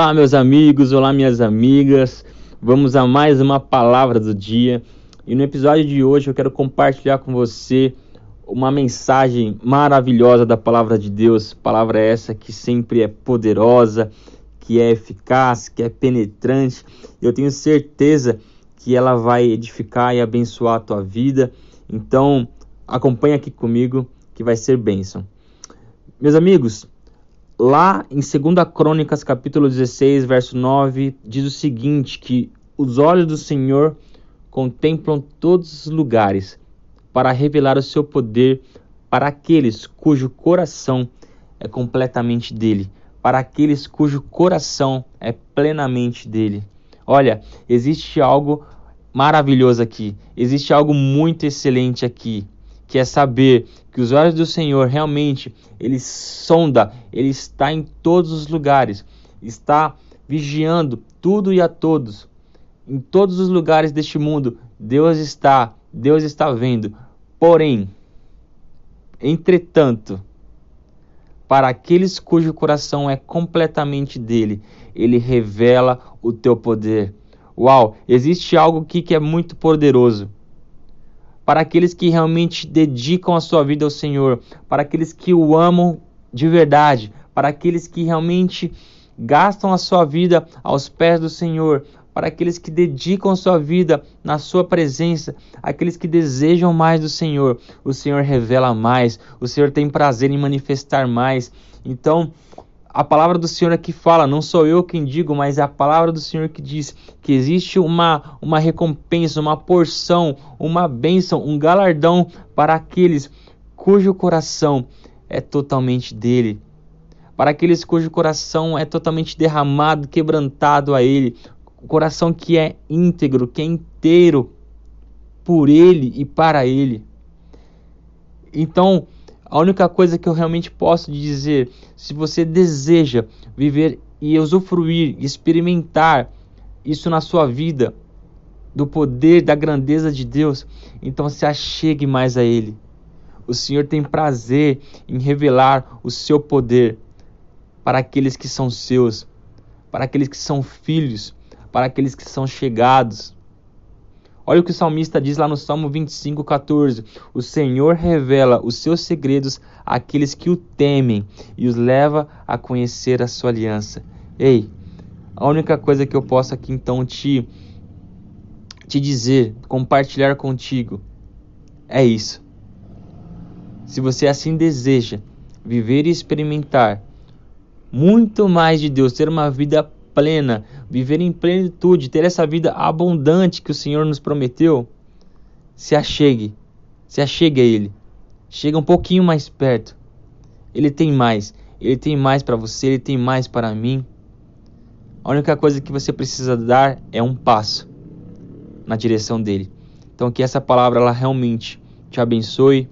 Olá, meus amigos, olá, minhas amigas. Vamos a mais uma palavra do dia. E no episódio de hoje eu quero compartilhar com você uma mensagem maravilhosa da palavra de Deus. Palavra essa que sempre é poderosa, que é eficaz, que é penetrante. Eu tenho certeza que ela vai edificar e abençoar a tua vida. Então, acompanha aqui comigo que vai ser bênção. Meus amigos, lá em 2 Crônicas, capítulo 16, verso 9, diz o seguinte: que os olhos do Senhor contemplam todos os lugares para revelar o seu poder para aqueles cujo coração é completamente dele, para aqueles cujo coração é plenamente dele. Olha, existe algo maravilhoso aqui, existe algo muito excelente aqui que é saber que os olhos do Senhor realmente ele sonda, ele está em todos os lugares, está vigiando tudo e a todos. Em todos os lugares deste mundo, Deus está, Deus está vendo. Porém, entretanto, para aqueles cujo coração é completamente dele, ele revela o teu poder. Uau, existe algo aqui que é muito poderoso para aqueles que realmente dedicam a sua vida ao Senhor, para aqueles que o amam de verdade, para aqueles que realmente gastam a sua vida aos pés do Senhor, para aqueles que dedicam a sua vida na sua presença, aqueles que desejam mais do Senhor. O Senhor revela mais, o Senhor tem prazer em manifestar mais. Então, a palavra do Senhor aqui fala, não sou eu quem digo, mas é a palavra do Senhor que diz que existe uma, uma recompensa, uma porção, uma bênção, um galardão para aqueles cujo coração é totalmente dele. Para aqueles cujo coração é totalmente derramado, quebrantado a ele. O coração que é íntegro, que é inteiro por ele e para ele. Então, a única coisa que eu realmente posso dizer, se você deseja viver e usufruir, experimentar isso na sua vida, do poder, da grandeza de Deus, então se achegue mais a Ele. O Senhor tem prazer em revelar o seu poder para aqueles que são seus, para aqueles que são filhos, para aqueles que são chegados. Olha o que o salmista diz lá no Salmo 25, 14: O Senhor revela os seus segredos àqueles que o temem e os leva a conhecer a sua aliança. Ei, a única coisa que eu posso aqui então te, te dizer, compartilhar contigo, é isso. Se você assim deseja viver e experimentar muito mais de Deus, ter uma vida plena, viver em plenitude, ter essa vida abundante que o Senhor nos prometeu, se achegue, se achegue a Ele. Chega um pouquinho mais perto. Ele tem mais, Ele tem mais para você, Ele tem mais para mim. A única coisa que você precisa dar é um passo na direção dele. Então que essa palavra ela realmente te abençoe,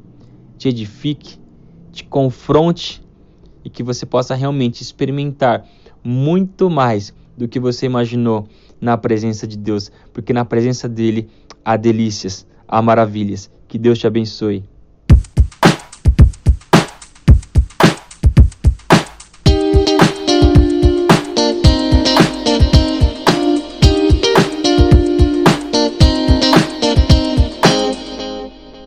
te edifique, te confronte e que você possa realmente experimentar muito mais do que você imaginou na presença de Deus, porque na presença dele há delícias, há maravilhas. Que Deus te abençoe.